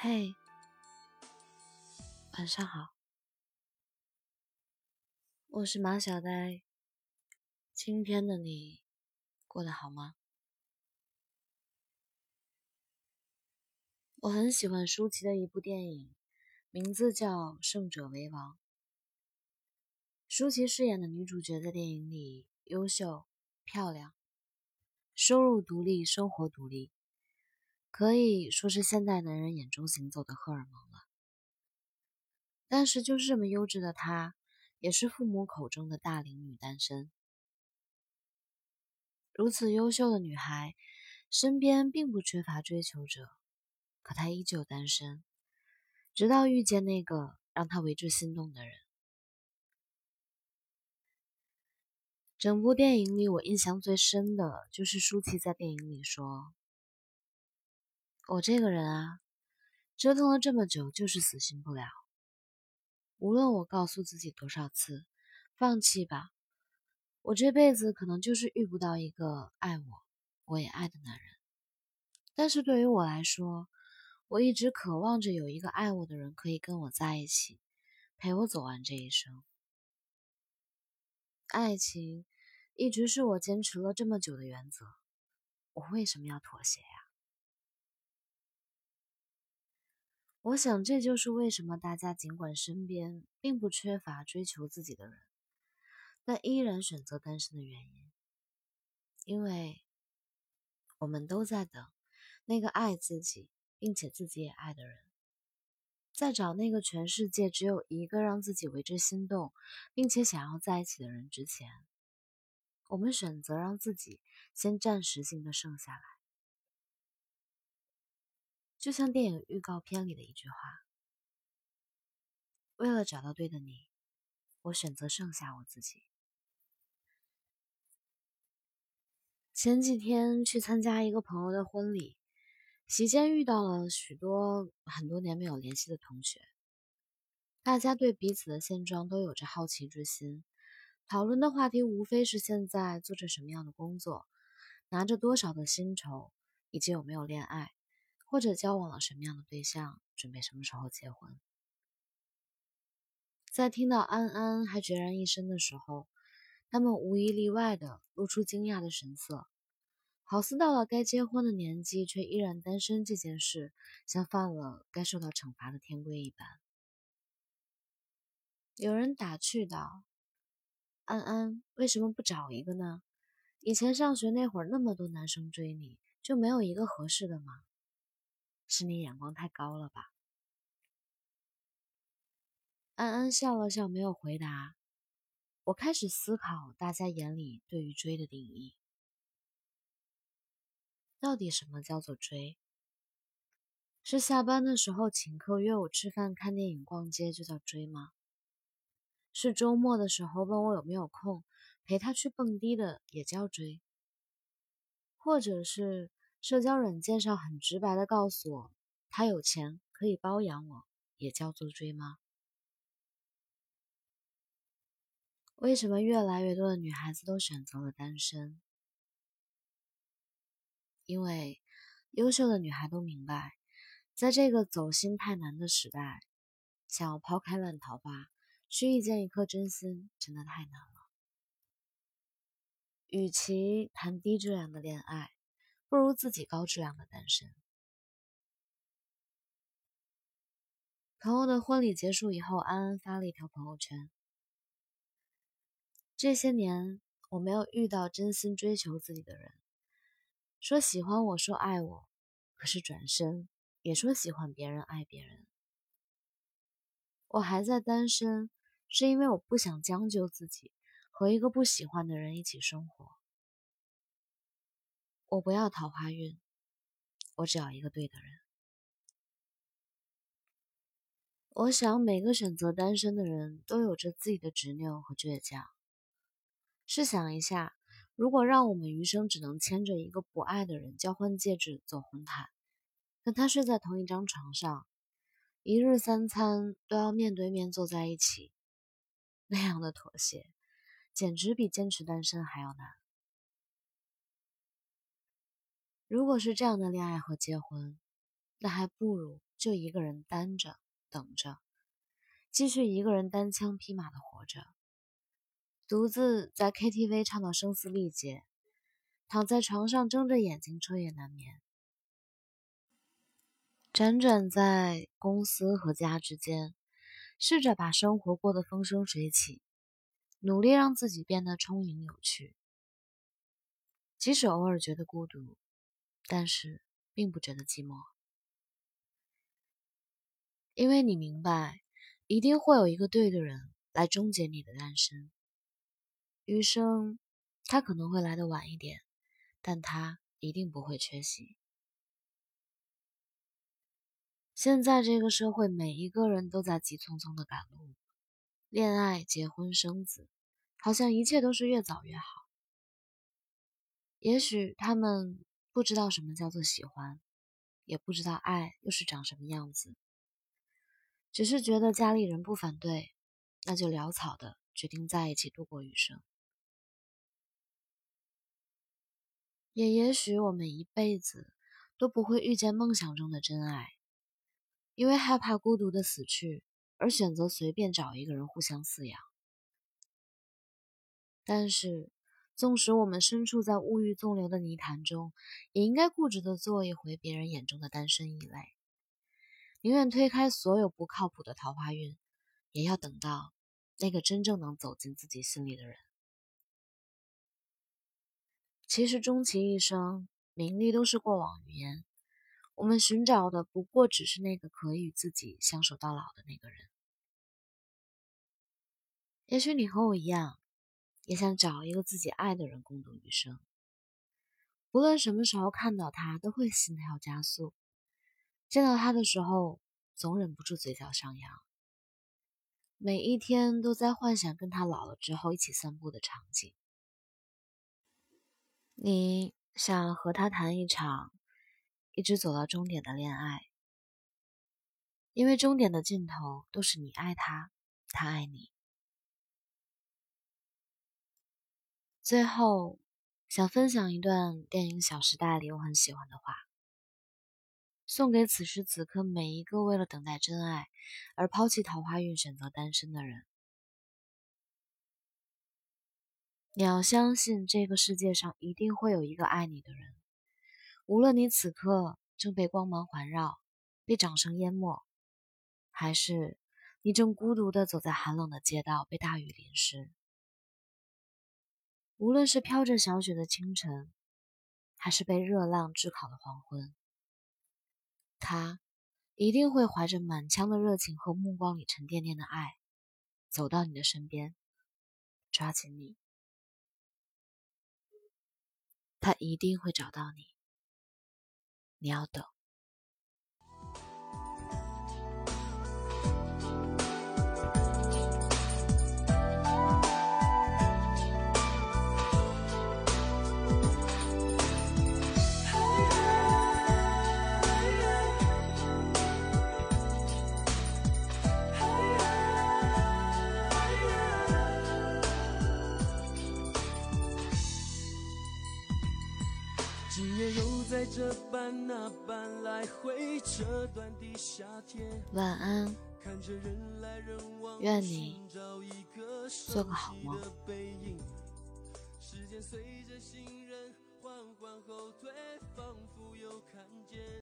嘿，晚上好，我是马小呆。今天的你过得好吗？我很喜欢舒淇的一部电影，名字叫《胜者为王》。舒淇饰演的女主角在电影里优秀、漂亮，收入独立，生活独立。可以说是现代男人眼中行走的荷尔蒙了，但是就是这么优质的她，也是父母口中的大龄女单身。如此优秀的女孩，身边并不缺乏追求者，可她依旧单身，直到遇见那个让她为之心动的人。整部电影里，我印象最深的就是舒淇在电影里说。我这个人啊，折腾了这么久，就是死心不了。无论我告诉自己多少次，放弃吧，我这辈子可能就是遇不到一个爱我、我也爱的男人。但是对于我来说，我一直渴望着有一个爱我的人可以跟我在一起，陪我走完这一生。爱情一直是我坚持了这么久的原则，我为什么要妥协呀？我想，这就是为什么大家尽管身边并不缺乏追求自己的人，但依然选择单身的原因。因为我们都在等那个爱自己并且自己也爱的人，在找那个全世界只有一个让自己为之心动，并且想要在一起的人之前，我们选择让自己先暂时性的剩下来。就像电影预告片里的一句话：“为了找到对的你，我选择剩下我自己。”前几天去参加一个朋友的婚礼，席间遇到了许多很多年没有联系的同学，大家对彼此的现状都有着好奇之心，讨论的话题无非是现在做着什么样的工作，拿着多少的薪酬，以及有没有恋爱。或者交往了什么样的对象，准备什么时候结婚？在听到安安还孑然一身的时候，他们无一例外的露出惊讶的神色，好似到了该结婚的年纪却依然单身这件事，像犯了该受到惩罚的天规一般。有人打趣道：“安安为什么不找一个呢？以前上学那会儿那么多男生追你，就没有一个合适的吗？”是你眼光太高了吧？安安笑了笑，没有回答。我开始思考大家眼里对于追的定义，到底什么叫做追？是下班的时候请客约我吃饭、看电影、逛街就叫追吗？是周末的时候问我有没有空陪他去蹦迪的也叫追？或者是？社交软件上很直白的告诉我，他有钱可以包养我，也叫做追吗？为什么越来越多的女孩子都选择了单身？因为优秀的女孩都明白，在这个走心太难的时代，想要抛开烂桃花，去遇见一颗真心，真的太难了。与其谈低质量的恋爱。不如自己高质量的单身。朋友的婚礼结束以后，安安发了一条朋友圈：“这些年我没有遇到真心追求自己的人，说喜欢我说爱我，可是转身也说喜欢别人爱别人。我还在单身，是因为我不想将就自己，和一个不喜欢的人一起生活。”我不要桃花运，我只要一个对的人。我想每个选择单身的人都有着自己的执拗和倔强。试想一下，如果让我们余生只能牵着一个不爱的人交换戒指走红毯，跟他睡在同一张床上，一日三餐都要面对面坐在一起，那样的妥协，简直比坚持单身还要难。如果是这样的恋爱和结婚，那还不如就一个人单着等着，继续一个人单枪匹马的活着，独自在 KTV 唱到声嘶力竭，躺在床上睁着眼睛彻夜难眠，辗转在公司和家之间，试着把生活过得风生水起，努力让自己变得充盈有趣，即使偶尔觉得孤独，但是并不觉得寂寞。因为你明白，一定会有一个对的人来终结你的单身。余生，他可能会来的晚一点，但他一定不会缺席。现在这个社会，每一个人都在急匆匆的赶路，恋爱、结婚、生子，好像一切都是越早越好。也许他们不知道什么叫做喜欢，也不知道爱又是长什么样子。只是觉得家里人不反对，那就潦草的决定在一起度过余生。也也许我们一辈子都不会遇见梦想中的真爱，因为害怕孤独的死去，而选择随便找一个人互相饲养。但是，纵使我们身处在物欲纵流的泥潭中，也应该固执的做一回别人眼中的单身异类。宁愿推开所有不靠谱的桃花运，也要等到那个真正能走进自己心里的人。其实，终其一生，名利都是过往云烟。我们寻找的不过只是那个可以与自己相守到老的那个人。也许你和我一样，也想找一个自己爱的人共度余生。无论什么时候看到他，都会心跳加速。见到他的时候，总忍不住嘴角上扬。每一天都在幻想跟他老了之后一起散步的场景。你想和他谈一场一直走到终点的恋爱，因为终点的尽头都是你爱他，他爱你。最后，想分享一段电影《小时代》里我很喜欢的话。送给此时此刻每一个为了等待真爱而抛弃桃花运、选择单身的人，你要相信这个世界上一定会有一个爱你的人，无论你此刻正被光芒环绕、被掌声淹没，还是你正孤独的走在寒冷的街道被大雨淋湿，无论是飘着小雪的清晨，还是被热浪炙烤的黄昏。他一定会怀着满腔的热情和目光里沉甸甸的爱，走到你的身边，抓紧你。他一定会找到你，你要等。在这那来回这段晚安。看着人来人往愿你做个好梦时间随着行人缓缓后退仿佛又看见